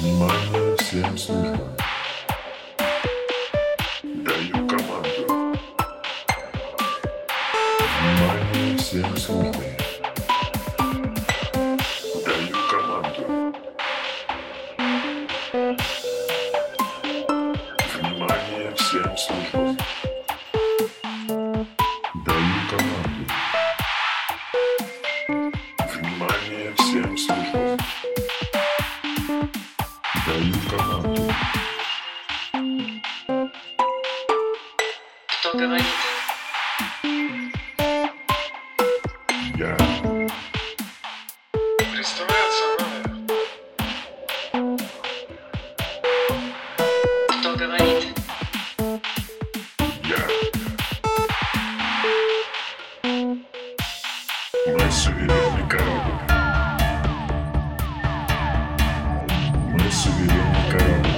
Внимание, всем слышно. Даю команду. Внимание, всем слышно. Даю команду. Внимание, всем слышно. Даю команду. Внимание, всем слышно. Podcast. Представляется. Кто говорит? Я. Мы суверенный корабль. Мы суверенный корабль.